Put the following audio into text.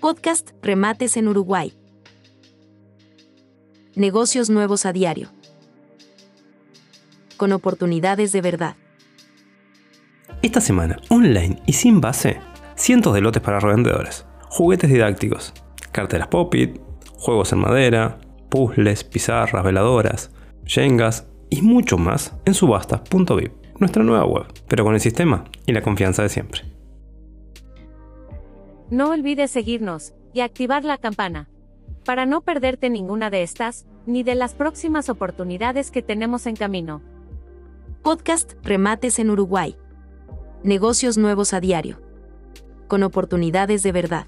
Podcast Remates en Uruguay. Negocios nuevos a diario. Con oportunidades de verdad. Esta semana, online y sin base, cientos de lotes para revendedores, juguetes didácticos, carteras pop-it, juegos en madera, puzzles, pizarras, veladoras, yengas y mucho más en subastas.vip, nuestra nueva web, pero con el sistema y la confianza de siempre. No olvides seguirnos y activar la campana para no perderte ninguna de estas, ni de las próximas oportunidades que tenemos en camino. Podcast Remates en Uruguay. Negocios nuevos a diario. Con oportunidades de verdad.